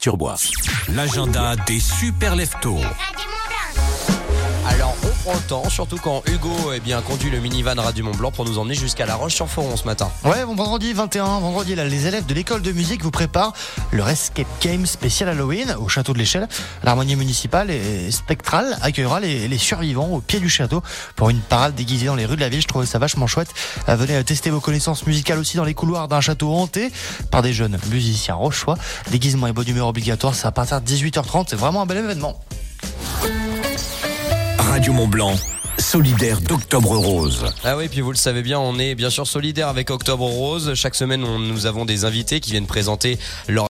Turbois. L'agenda des super leftos. Prend temps, surtout quand Hugo eh bien, conduit le minivan Radio Mont Blanc pour nous emmener jusqu'à La Roche-sur-Foron ce matin. Ouais, bon vendredi 21, vendredi là, les élèves de l'école de musique vous préparent leur escape game spécial Halloween au château de l'Échelle. L'harmonie municipale et spectrale accueillera les, survivants au pied du château pour une parade déguisée dans les rues de la ville. Je trouvais ça vachement chouette. Euh, venez tester vos connaissances musicales aussi dans les couloirs d'un château hanté par des jeunes musiciens rochois. Déguisement et bonne humeur obligatoire, c'est à partir de 18h30. C'est vraiment un bel événement. Radio Mont Blanc, solidaire d'Octobre Rose. Ah oui, puis vous le savez bien, on est bien sûr solidaire avec Octobre Rose. Chaque semaine, nous avons des invités qui viennent présenter leur